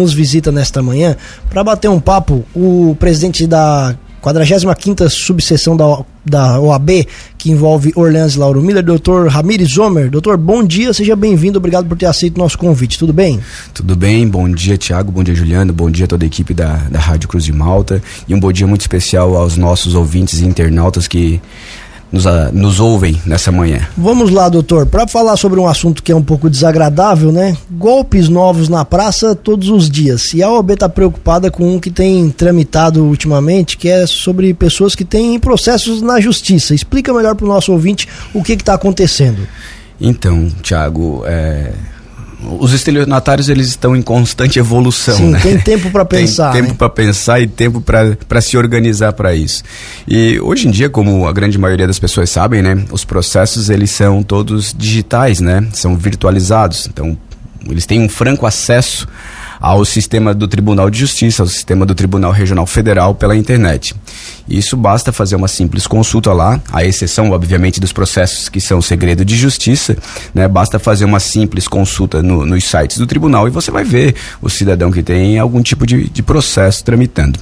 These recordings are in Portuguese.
nos visita nesta manhã para bater um papo. O presidente da 45ª subseção da, da OAB, que envolve Orleans e Lauro Miller, doutor Ramires Zomer. Doutor, bom dia, seja bem-vindo, obrigado por ter aceito o nosso convite, tudo bem? Tudo bem, bom dia Tiago, bom dia Juliano, bom dia a toda a equipe da, da Rádio Cruz de Malta. E um bom dia muito especial aos nossos ouvintes e internautas que nos, uh, nos ouvem nessa manhã. Vamos lá, doutor, para falar sobre um assunto que é um pouco desagradável, né? Golpes novos na praça todos os dias. E a OAB está preocupada com um que tem tramitado ultimamente, que é sobre pessoas que têm processos na justiça. Explica melhor para o nosso ouvinte o que está acontecendo. Então, Tiago, é os estelionatários eles estão em constante evolução, Sim, né? tem tempo para pensar. Tem tempo né? para pensar e tempo para se organizar para isso. E hoje em dia, como a grande maioria das pessoas sabem, né, os processos eles são todos digitais, né? São virtualizados. Então, eles têm um franco acesso ao sistema do Tribunal de Justiça, ao sistema do Tribunal Regional Federal pela internet. Isso basta fazer uma simples consulta lá, à exceção, obviamente, dos processos que são segredo de justiça, né? Basta fazer uma simples consulta no, nos sites do tribunal e você vai ver o cidadão que tem algum tipo de, de processo tramitando.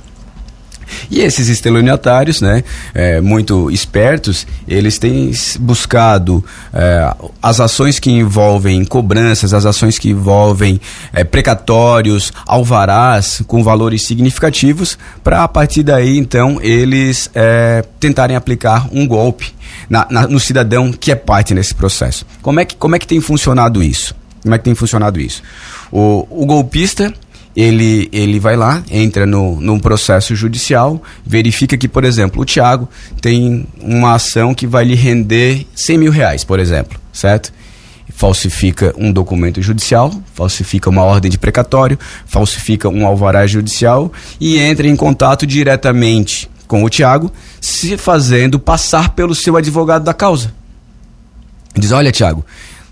E esses estelionatários, né, é, muito espertos, eles têm buscado é, as ações que envolvem cobranças, as ações que envolvem é, precatórios, alvarás com valores significativos, para a partir daí, então, eles é, tentarem aplicar um golpe na, na, no cidadão que é parte nesse processo. Como é que, como é que tem funcionado isso? Como é que tem funcionado isso? O, o golpista ele, ele vai lá, entra no, num processo judicial, verifica que, por exemplo, o Tiago tem uma ação que vai lhe render 100 mil reais, por exemplo, certo? Falsifica um documento judicial, falsifica uma ordem de precatório, falsifica um alvará judicial e entra em contato diretamente com o Tiago, se fazendo passar pelo seu advogado da causa. Diz: Olha, Tiago,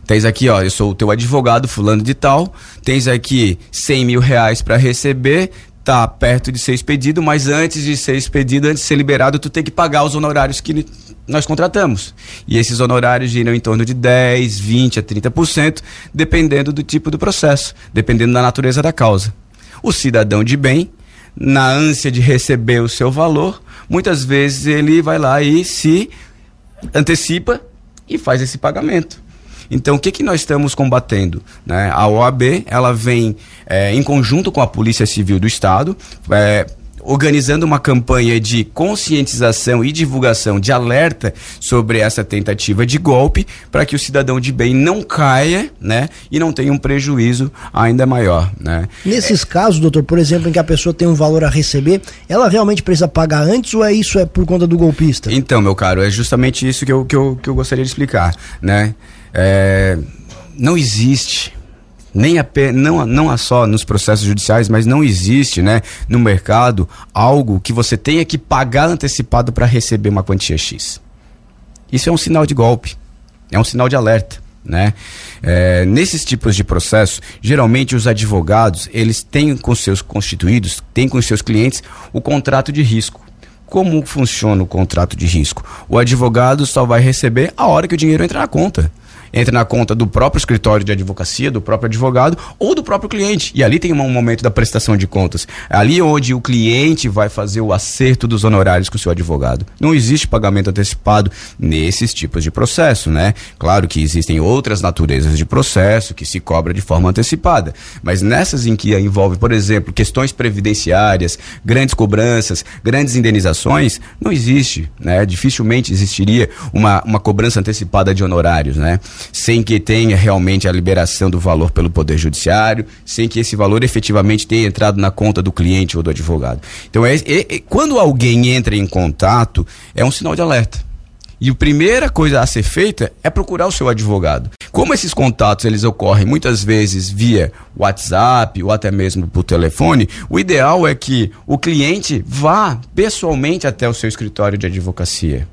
Tens aqui, ó, eu sou o teu advogado, fulano de tal. Tens aqui 100 mil reais para receber. Tá perto de ser expedido, mas antes de ser expedido, antes de ser liberado, tu tem que pagar os honorários que nós contratamos. E esses honorários giram em torno de 10, 20 a 30%, dependendo do tipo do processo, dependendo da natureza da causa. O cidadão de bem, na ânsia de receber o seu valor, muitas vezes ele vai lá e se antecipa e faz esse pagamento. Então, o que, que nós estamos combatendo? Né? A OAB ela vem é, em conjunto com a Polícia Civil do Estado. É, organizando uma campanha de conscientização e divulgação de alerta sobre essa tentativa de golpe para que o cidadão de bem não caia, né, e não tenha um prejuízo ainda maior, né? Nesses é... casos, doutor, por exemplo, em que a pessoa tem um valor a receber, ela realmente precisa pagar antes ou é isso é por conta do golpista? Então, meu caro, é justamente isso que eu, que eu, que eu gostaria de explicar, né? É, não existe nem não, não só nos processos judiciais, mas não existe né, no mercado algo que você tenha que pagar antecipado para receber uma quantia X. Isso é um sinal de golpe, é um sinal de alerta. Né? É, nesses tipos de processo, geralmente os advogados eles têm com seus constituídos, têm com seus clientes o contrato de risco. Como funciona o contrato de risco? O advogado só vai receber a hora que o dinheiro entra na conta entra na conta do próprio escritório de advocacia, do próprio advogado ou do próprio cliente. E ali tem um momento da prestação de contas. É ali onde o cliente vai fazer o acerto dos honorários com o seu advogado. Não existe pagamento antecipado nesses tipos de processo, né? Claro que existem outras naturezas de processo que se cobra de forma antecipada, mas nessas em que envolve, por exemplo, questões previdenciárias, grandes cobranças, grandes indenizações, não existe, né? Dificilmente existiria uma, uma cobrança antecipada de honorários, né? Sem que tenha realmente a liberação do valor pelo Poder Judiciário, sem que esse valor efetivamente tenha entrado na conta do cliente ou do advogado. Então, é, é, é quando alguém entra em contato, é um sinal de alerta. E a primeira coisa a ser feita é procurar o seu advogado. Como esses contatos eles ocorrem muitas vezes via WhatsApp ou até mesmo por telefone, o ideal é que o cliente vá pessoalmente até o seu escritório de advocacia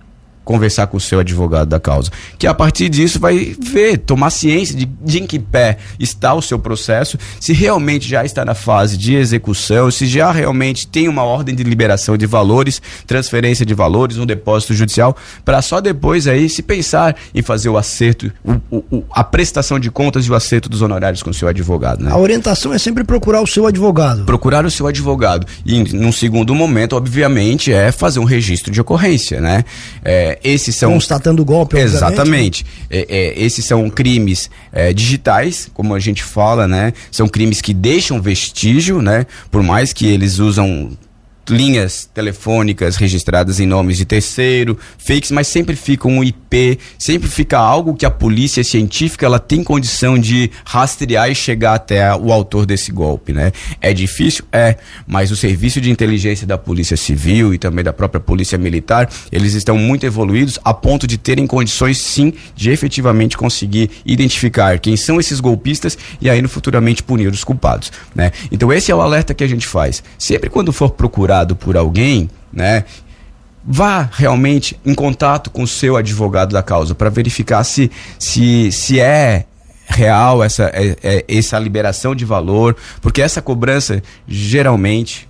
conversar com o seu advogado da causa. Que a partir disso vai ver, tomar ciência de, de em que pé está o seu processo, se realmente já está na fase de execução, se já realmente tem uma ordem de liberação de valores, transferência de valores, um depósito judicial, para só depois aí se pensar em fazer o acerto, o, o, a prestação de contas e o acerto dos honorários com o seu advogado. Né? A orientação é sempre procurar o seu advogado. Procurar o seu advogado. E num segundo momento, obviamente, é fazer um registro de ocorrência, né? É, esses são constatando o golpe. Exatamente. É, é, esses são crimes é, digitais, como a gente fala, né? São crimes que deixam vestígio, né? Por mais que eles usam linhas telefônicas registradas em nomes de terceiro, fakes, mas sempre fica um IP, sempre fica algo que a polícia científica ela tem condição de rastrear e chegar até o autor desse golpe, né? É difícil, é, mas o serviço de inteligência da Polícia Civil e também da própria Polícia Militar, eles estão muito evoluídos a ponto de terem condições sim de efetivamente conseguir identificar quem são esses golpistas e aí no futuramente punir os culpados, né? Então esse é o alerta que a gente faz. Sempre quando for procurar procurado por alguém, né? Vá realmente em contato com o seu advogado da causa para verificar se, se, se é real essa, é, é, essa liberação de valor, porque essa cobrança geralmente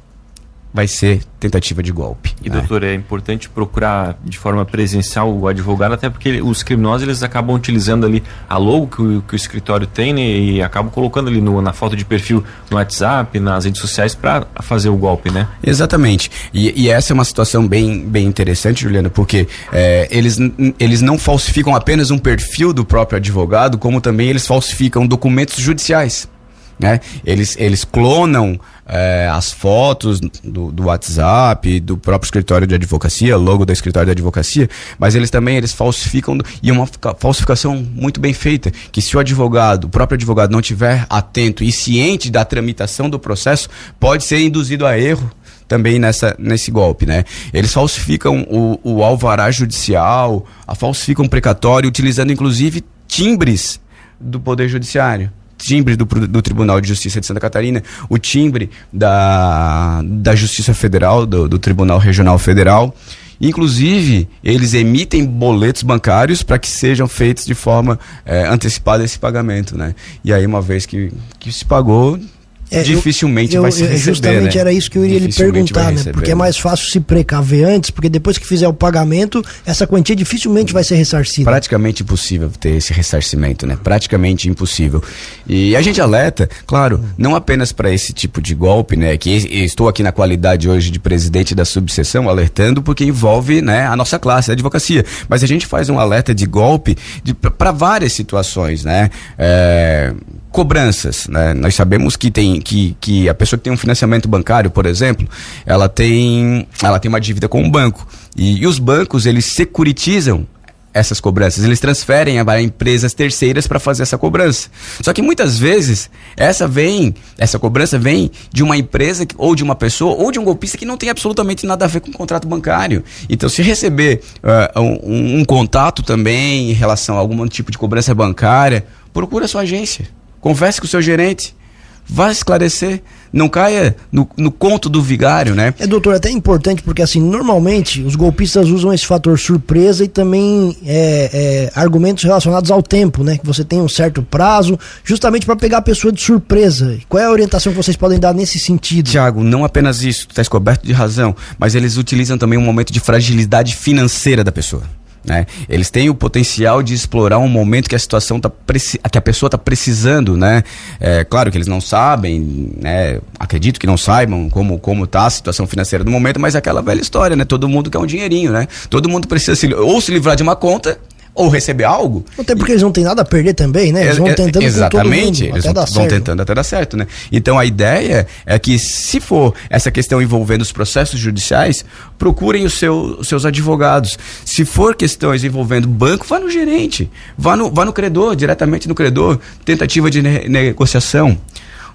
vai ser tentativa de golpe. E né? doutor, é importante procurar de forma presencial o advogado, até porque os criminosos eles acabam utilizando ali a logo que o, que o escritório tem né, e acabam colocando ali no, na foto de perfil no WhatsApp, nas redes sociais para fazer o golpe, né? Exatamente. E, e, essa é uma situação bem, bem interessante, Juliana, porque é, eles, eles não falsificam apenas um perfil do próprio advogado, como também eles falsificam documentos judiciais. Né? Eles, eles clonam é, as fotos do, do WhatsApp, do próprio escritório de advocacia, logo do escritório de advocacia, mas eles também eles falsificam e é uma falsificação muito bem feita, que se o advogado, o próprio advogado não tiver atento e ciente da tramitação do processo, pode ser induzido a erro também nessa, nesse golpe, né? Eles falsificam o, o alvará judicial, falsificam precatório, utilizando inclusive timbres do Poder Judiciário timbre do, do Tribunal de Justiça de Santa Catarina, o timbre da, da Justiça Federal, do, do Tribunal Regional Federal. Inclusive, eles emitem boletos bancários para que sejam feitos de forma é, antecipada esse pagamento, né? E aí, uma vez que, que se pagou, é, dificilmente eu, vai se receber. Justamente né? era isso que eu iria lhe perguntar, né? Porque é mais fácil se precaver antes, porque depois que fizer o pagamento, essa quantia dificilmente vai ser ressarcida. Praticamente impossível ter esse ressarcimento, né? Praticamente impossível. E a gente alerta, claro, não apenas para esse tipo de golpe, né? Que estou aqui na qualidade hoje de presidente da subseção alertando porque envolve, né, a nossa classe, a advocacia. Mas a gente faz um alerta de golpe para várias situações, né? É, cobranças, né? Nós sabemos que tem que, que a pessoa que tem um financiamento bancário, por exemplo, ela tem ela tem uma dívida com um banco e, e os bancos eles securitizam essas cobranças, eles transferem para empresas terceiras para fazer essa cobrança. Só que muitas vezes essa vem, essa cobrança vem de uma empresa ou de uma pessoa ou de um golpista que não tem absolutamente nada a ver com o contrato bancário. Então, se receber uh, um, um contato também em relação a algum tipo de cobrança bancária, procura a sua agência. Converse com o seu gerente. Vá esclarecer. Não caia no, no conto do vigário, né? É, doutor, é até importante porque, assim, normalmente os golpistas usam esse fator surpresa e também é, é, argumentos relacionados ao tempo, né? Que você tem um certo prazo, justamente para pegar a pessoa de surpresa. Qual é a orientação que vocês podem dar nesse sentido? Tiago, não apenas isso, tu está coberto de razão, mas eles utilizam também um momento de fragilidade financeira da pessoa. Né? Eles têm o potencial de explorar um momento que a situação tá que a pessoa está precisando, né? É, claro que eles não sabem, né? Acredito que não saibam como como está a situação financeira do momento, mas é aquela velha história, né? Todo mundo quer um dinheirinho, né? Todo mundo precisa se, ou se livrar de uma conta ou receber algo. Até porque eles não têm nada a perder também, né? Eles vão tentando Exatamente, mundo, eles vão, vão tentando até dar certo, né? Então a ideia é que se for essa questão envolvendo os processos judiciais, procurem os, seu, seus advogados. Se for questões envolvendo banco, vá no gerente, vá no, vá no credor, diretamente no credor, tentativa de ne negociação.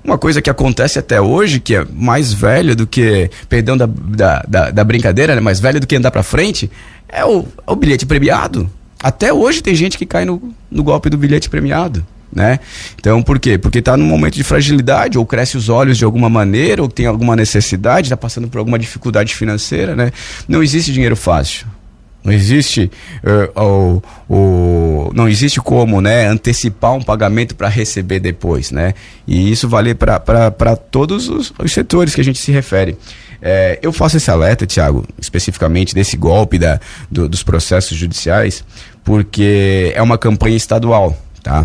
Uma coisa que acontece até hoje, que é mais velha do que, perdão da, da, da, da brincadeira, né? mais velha do que andar para frente, é o, é o bilhete premiado. Até hoje tem gente que cai no, no golpe do bilhete premiado. Né? Então, por quê? Porque está num momento de fragilidade, ou cresce os olhos de alguma maneira, ou tem alguma necessidade, está passando por alguma dificuldade financeira, né? Não existe dinheiro fácil. Não existe uh, o, o, não existe como né, antecipar um pagamento para receber depois. Né? E isso vale para todos os, os, setores que a gente se refere. É, eu faço esse alerta, Tiago, especificamente desse golpe da, do, dos processos judiciais, porque é uma campanha estadual. Tá?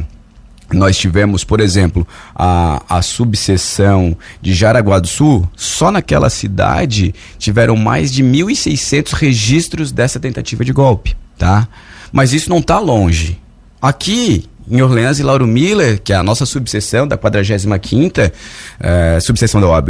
Nós tivemos, por exemplo, a, a subseção de Jaraguá do Sul, só naquela cidade tiveram mais de 1.600 registros dessa tentativa de golpe, tá? Mas isso não está longe. Aqui, em Orleans e Lauro Miller, que é a nossa subseção da 45ª é, subseção da OAB,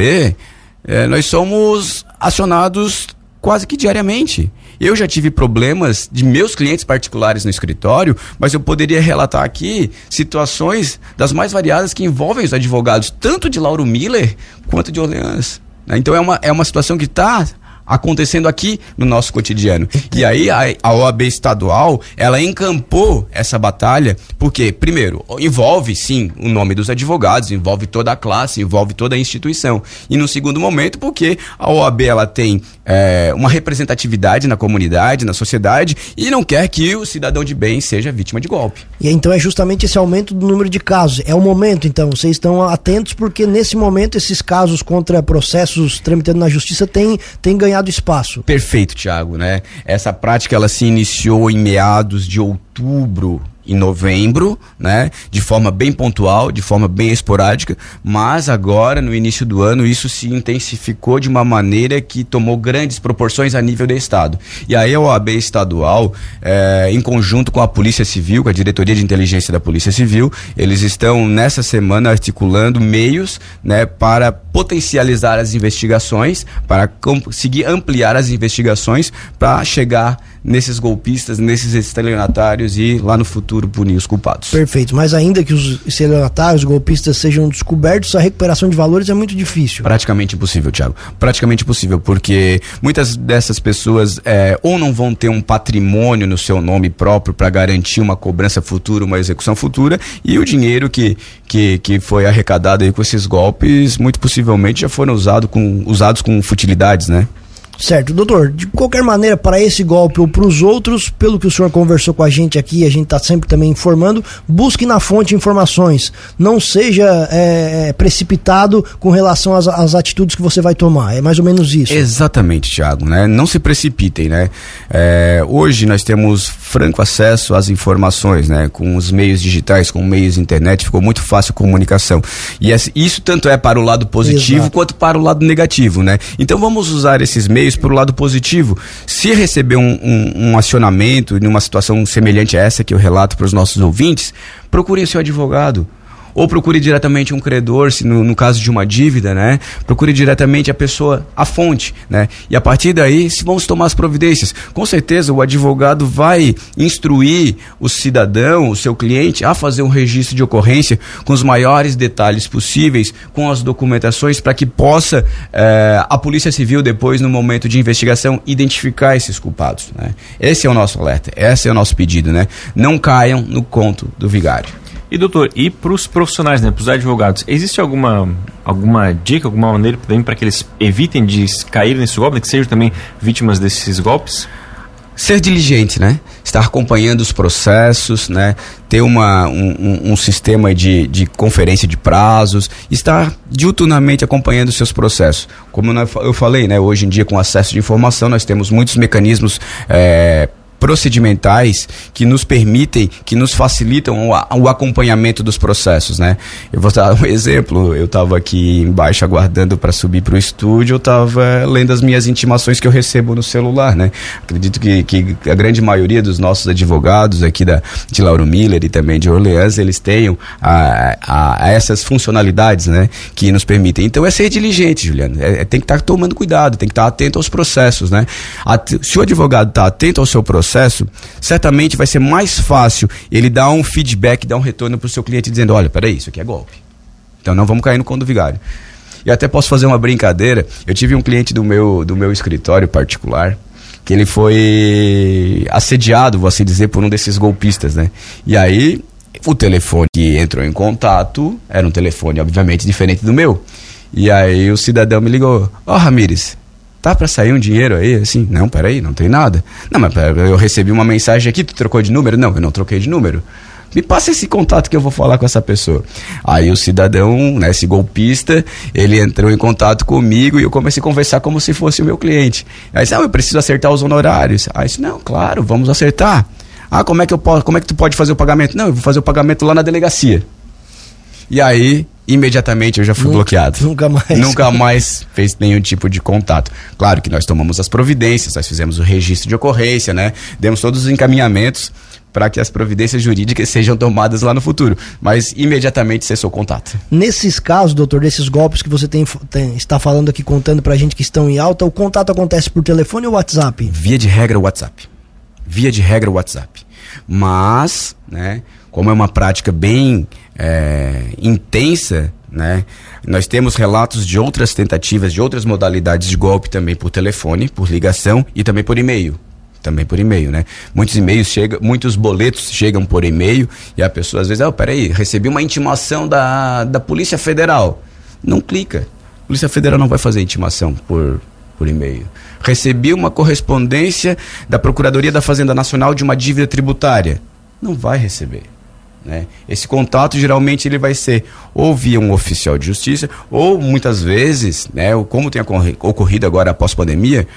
é, nós somos acionados quase que diariamente. Eu já tive problemas de meus clientes particulares no escritório, mas eu poderia relatar aqui situações das mais variadas que envolvem os advogados, tanto de Lauro Miller quanto de Orleans. Né? Então é uma, é uma situação que está acontecendo aqui no nosso cotidiano. E aí a, OAB estadual, ela encampou essa batalha, porque, primeiro, envolve sim o nome dos advogados, envolve toda a classe, envolve toda a instituição. E no segundo momento, porque a OAB ela tem é, uma representatividade na comunidade, na sociedade, e não quer que o cidadão de bem seja vítima de golpe. E então é justamente esse aumento do número de casos. É o momento, então, vocês estão atentos, porque nesse momento esses casos contra processos tramitando na justiça têm, têm ganhado espaço. Perfeito, Tiago, né? Essa prática ela se iniciou em meados de outubro em novembro, né, de forma bem pontual, de forma bem esporádica, mas agora no início do ano isso se intensificou de uma maneira que tomou grandes proporções a nível do estado. E aí a OAB estadual, é, em conjunto com a Polícia Civil, com a Diretoria de Inteligência da Polícia Civil, eles estão nessa semana articulando meios, né, para potencializar as investigações, para conseguir ampliar as investigações para chegar nesses golpistas, nesses estelionatários e lá no futuro punir os culpados. Perfeito, mas ainda que os estelionatários, os golpistas sejam descobertos, a recuperação de valores é muito difícil. Praticamente impossível, Thiago. Praticamente impossível, porque muitas dessas pessoas é, ou não vão ter um patrimônio no seu nome próprio para garantir uma cobrança futura, uma execução futura, e o dinheiro que, que, que foi arrecadado aí com esses golpes, muito possivelmente já foram usado com, usados com futilidades, né? Certo, doutor, de qualquer maneira, para esse golpe ou para os outros, pelo que o senhor conversou com a gente aqui, a gente está sempre também informando, busque na fonte informações. Não seja é, é, precipitado com relação às, às, atitudes que você vai tomar. É mais ou menos isso. Exatamente, Thiago, né? Não se precipitem, né? É, hoje nós temos franco acesso às informações, né? Com os meios digitais, com meios internet, ficou muito fácil a comunicação. E isso tanto é para o lado positivo Exato. quanto para o lado negativo, né? Então vamos usar esses meios talvez para o lado positivo. Se receber um, um, um acionamento situação semelhante a essa que eu relato para os nossos ouvintes, procure o seu advogado ou procure diretamente um credor, se no, no, caso de uma dívida, né? Procure diretamente a pessoa, a fonte, né? E a partir daí, se vamos tomar as providências. Com certeza o advogado vai instruir o cidadão, o seu cliente, a fazer um registro de ocorrência com os maiores detalhes possíveis, com as documentações, para que possa eh, a Polícia Civil, depois, no momento de investigação, identificar esses culpados. Né? Esse é o nosso alerta, esse é o nosso pedido, né? Não caiam no conto do vigário. E doutor, e para os profissionais, né, para os advogados, existe alguma, alguma dica, alguma maneira para que eles evitem de cair nesse golpe, né, que sejam também vítimas desses golpes? Ser diligente, né? Estar acompanhando os processos, né? Ter uma, um, um sistema de, de conferência de prazos, estar diuturnamente acompanhando os seus processos. Como eu falei, né? Hoje em dia, com acesso de informação, nós temos muitos mecanismos é, procedimentais que nos permitem, que nos facilitam o, o acompanhamento dos processos, né? Eu vou dar um exemplo. Eu estava aqui embaixo aguardando para subir para o estúdio, eu estava lendo as minhas intimações que eu recebo no celular, né? Acredito que, que a grande maioria dos nossos advogados aqui da, de Lauro Miller e também de Orleans, eles tenham a, a, a essas funcionalidades, né? Que nos permitem. Então é ser diligente, Juliano. É, é tem que estar tá tomando cuidado, tem que estar tá atento aos processos, né? se o advogado está atento ao seu processo, processo, certamente vai ser mais fácil ele dar um feedback, dar um retorno para o seu cliente dizendo: olha, peraí, isso aqui é golpe. Então não vamos cair no conto vigário. E até posso fazer uma brincadeira. Eu tive um cliente do meu, do meu escritório particular que ele foi assediado, vou assim dizer, por um desses golpistas, né? E aí o telefone que entrou em contato era um telefone, obviamente, diferente do meu. E aí o cidadão me ligou: Ó, oh, Ramires, tá para sair um dinheiro aí? Assim, não, peraí, não tem nada. Não, mas eu recebi uma mensagem aqui, tu trocou de número? Não, eu não troquei de número. Me passa esse contato que eu vou falar com essa pessoa. Aí o cidadão, né, esse golpista, ele entrou em contato comigo e eu comecei a conversar como se fosse o meu cliente. Aí disse, ah, eu preciso acertar os honorários. Aí disse, não, claro, vamos acertar. Ah, como é que eu posso, como é que tu pode fazer o pagamento? Não, eu vou fazer o pagamento lá na delegacia. E aí, imediatamente eu já fui Nunca- bloqueado. nunca mais. Nunca mais fez nenhum tipo de contato. Claro que nós tomamos as providências, nós fizemos o registro de ocorrência, né? Demos todos os encaminhamentos para que as providências jurídicas sejam tomadas lá no futuro. Mas imediatamente cessou o contato. Nesses casos, doutor, desses golpes que você tem, tem- está falando aqui, contando pra gente que estão em alta, o contato acontece por telefone ou WhatsApp? Via de regra o WhatsApp. Via de regra o WhatsApp. Mas, né, como é uma prática bem é, intensa, né, nós temos relatos de outras tentativas, de outras modalidades de golpe também por telefone, por ligação e também por e-mail. Também por e-mail, né? Muitos e-mails chegam, muitos boletos chegam por e-mail e a pessoa às vezes, ah, peraí, recebi uma intimação da, da Polícia Federal. Não clica. A Polícia Federal não vai fazer intimação por, por e-mail. Recebi uma correspondência da Procuradoria da Fazenda Nacional de uma dívida tributária. Não vai receber. Né? Esse contato geralmente ele vai ser ou via um oficial de justiça ou muitas vezes, né, como tem ocorri- ocorrido agora após pandemia,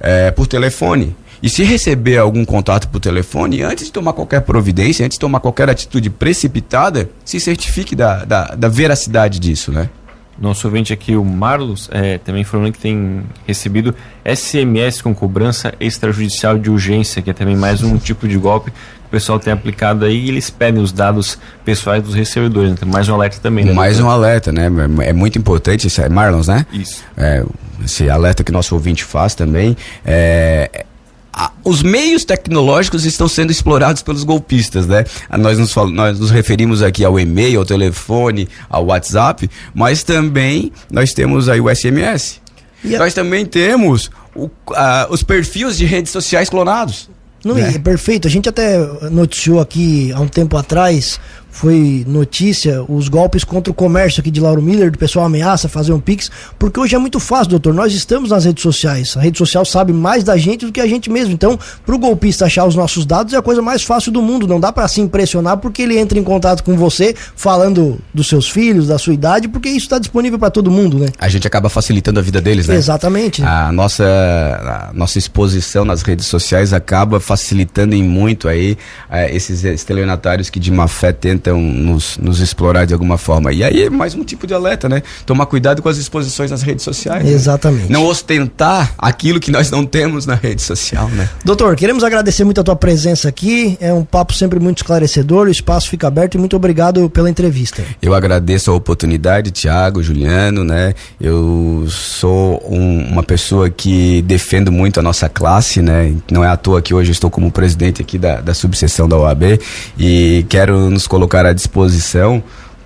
é, por telefone. E se receber algum contato por telefone, antes de tomar qualquer providência, antes de tomar qualquer atitude precipitada, se certifique da, da, da veracidade disso, né? Nosso ouvinte aqui, o Marlos, é, também falando que tem recebido SMS com cobrança extrajudicial de urgência, que é também mais um tipo de golpe pessoal tem aplicado aí e eles pedem os dados pessoais dos recebedores. Então, mais um alerta também, né? Mais um alerta, né? É muito importante, isso é Marlons, né? Isso. é, esse alerta que nosso ouvinte faz também, é, a- os meios tecnológicos estão sendo explorados pelos golpistas, né? Nós nos, fal- nós nos referimos aqui ao e-mail, ao telefone, ao WhatsApp, mas também nós temos aí o SMS. E a- Nós também temos o- a- os perfis de redes sociais clonados. Não, e é perfeito. A gente até noticiou aqui há um tempo atrás, foi notícia, os golpes contra o comércio aqui de Lauro Miller, do pessoal ameaça fazer um Pix, porque hoje é muito fácil, doutor. Nós estamos nas redes sociais. A rede social sabe mais da gente do que a gente mesmo. Então, pro golpista achar os nossos dados é a coisa mais fácil do mundo. Não dá para se impressionar porque ele entra em contato com você falando dos seus filhos, da sua idade, porque isso está disponível para todo mundo, né? A gente acaba facilitando a vida deles, né? Exatamente. A nossa, a nossa exposição nas redes sociais acaba facilitando em muito aí eh, esses estelionatários que de má fé tentam nos, nos explorar de alguma forma. E aí é mais um tipo de alerta, né? Tomar cuidado com as exposições nas redes sociais. né? Exatamente. Não ostentar aquilo que nós não temos na rede social, né? Doutor, queremos agradecer muito a tua presença aqui. É um papo sempre muito esclarecedor. O espaço fica aberto e muito obrigado pela entrevista. Eu agradeço a oportunidade, Tiago, Juliano, né? Eu sou um- uma pessoa que defendo muito a nossa classe, né? Não é à toa que hoje estou como presidente aqui da, da subseção da OAB e quero nos colocar à disposição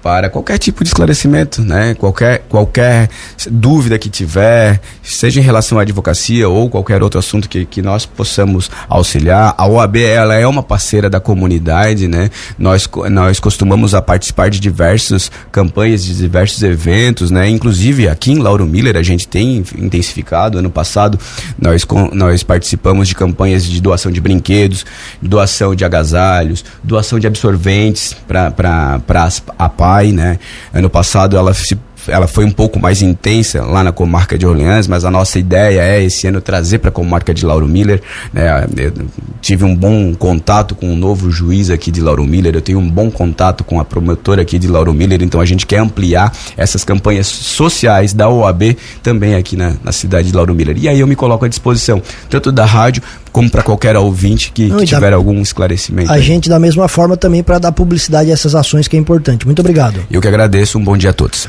para qualquer tipo de esclarecimento, né? Qualquer, qualquer dúvida que tiver, seja em relação à advocacia ou qualquer outro assunto que, que nós possamos auxiliar. A OAB, ela é uma parceira da comunidade, né? Nós, nós costumamos a participar de diversas campanhas, de diversos eventos, né? Inclusive aqui em Lauro Miller a gente tem intensificado. Ano passado nós, nós participamos de campanhas de doação de brinquedos, doação de agasalhos, doação de absorventes para a PAI, né? Ano passado ela se ela foi um pouco mais intensa lá na comarca de Orleans, mas a nossa ideia é esse ano trazer para a comarca de Lauro Miller. Né? Eu tive um bom contato com o novo juiz aqui de Lauro Miller, eu tenho um bom contato com a promotora aqui de Lauro Miller, então a gente quer ampliar essas campanhas sociais da OAB também aqui na, na cidade de Lauro Miller. E aí eu me coloco à disposição, tanto da rádio como para qualquer ouvinte que, Não, que e da- tiver algum esclarecimento. A aí. gente, da mesma forma, também para dar publicidade a essas ações que é importante. Muito obrigado. Eu que agradeço, um bom dia a todos.